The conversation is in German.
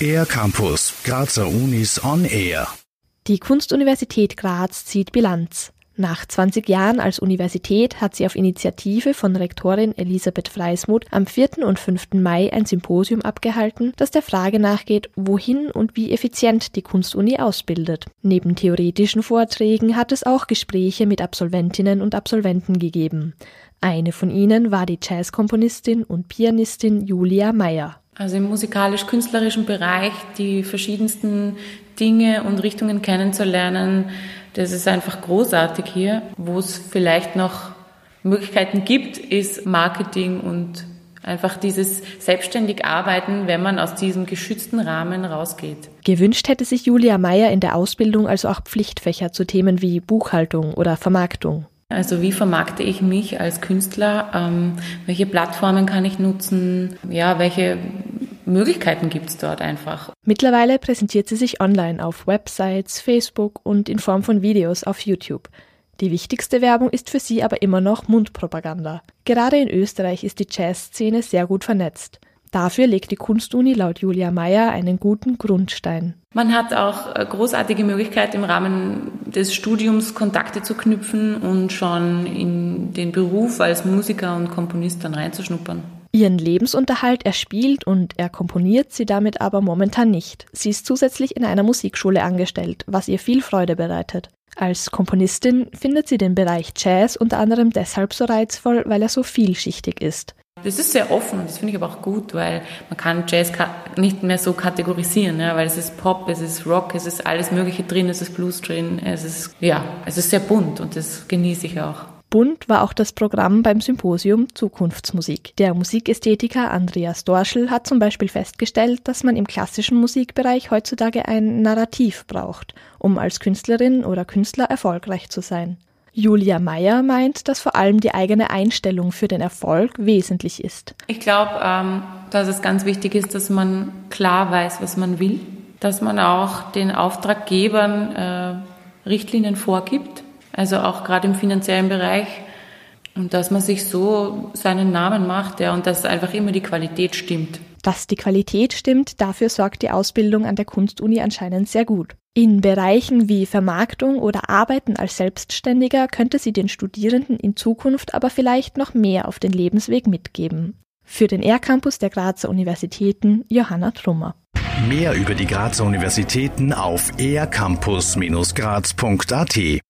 Air Campus, Grazer Unis on Air. Die Kunstuniversität Graz zieht Bilanz. Nach 20 Jahren als Universität hat sie auf Initiative von Rektorin Elisabeth Freismuth am 4. und 5. Mai ein Symposium abgehalten, das der Frage nachgeht, wohin und wie effizient die Kunstuni ausbildet. Neben theoretischen Vorträgen hat es auch Gespräche mit Absolventinnen und Absolventen gegeben. Eine von ihnen war die Jazzkomponistin und Pianistin Julia Meyer. Also im musikalisch-künstlerischen Bereich die verschiedensten Dinge und Richtungen kennenzulernen, das ist einfach großartig hier. Wo es vielleicht noch Möglichkeiten gibt, ist Marketing und einfach dieses selbstständig arbeiten, wenn man aus diesem geschützten Rahmen rausgeht. Gewünscht hätte sich Julia Meyer in der Ausbildung also auch Pflichtfächer zu Themen wie Buchhaltung oder Vermarktung. Also wie vermarkte ich mich als Künstler? Ähm, welche Plattformen kann ich nutzen? Ja, welche Möglichkeiten gibt es dort einfach. Mittlerweile präsentiert sie sich online auf Websites, Facebook und in Form von Videos auf YouTube. Die wichtigste Werbung ist für sie aber immer noch Mundpropaganda. Gerade in Österreich ist die Jazzszene sehr gut vernetzt. Dafür legt die Kunstuni laut Julia Meyer einen guten Grundstein. Man hat auch äh, großartige Möglichkeit im Rahmen des Studiums Kontakte zu knüpfen und schon in den Beruf als Musiker und Komponist dann reinzuschnuppern. Ihren Lebensunterhalt erspielt und er komponiert sie damit aber momentan nicht. Sie ist zusätzlich in einer Musikschule angestellt, was ihr viel Freude bereitet. Als Komponistin findet sie den Bereich Jazz unter anderem deshalb so reizvoll, weil er so vielschichtig ist. Das ist sehr offen und das finde ich aber auch gut, weil man kann Jazz nicht mehr so kategorisieren, ja, weil es ist Pop, es ist Rock, es ist alles Mögliche drin, es ist Blues drin, es ist, ja, es ist sehr bunt und das genieße ich auch. Bunt war auch das Programm beim Symposium Zukunftsmusik. Der Musikästhetiker Andreas Dorschel hat zum Beispiel festgestellt, dass man im klassischen Musikbereich heutzutage ein Narrativ braucht, um als Künstlerin oder Künstler erfolgreich zu sein. Julia Meyer meint, dass vor allem die eigene Einstellung für den Erfolg wesentlich ist. Ich glaube, ähm, dass es ganz wichtig ist, dass man klar weiß, was man will, dass man auch den Auftraggebern äh, Richtlinien vorgibt also auch gerade im finanziellen Bereich. Und dass man sich so seinen Namen macht, ja, und dass einfach immer die Qualität stimmt. Dass die Qualität stimmt, dafür sorgt die Ausbildung an der Kunstuni anscheinend sehr gut. In Bereichen wie Vermarktung oder Arbeiten als Selbstständiger könnte sie den Studierenden in Zukunft aber vielleicht noch mehr auf den Lebensweg mitgeben. Für den R-Campus der Grazer Universitäten Johanna Trummer. Mehr über die Grazer Universitäten auf ercampus-graz.at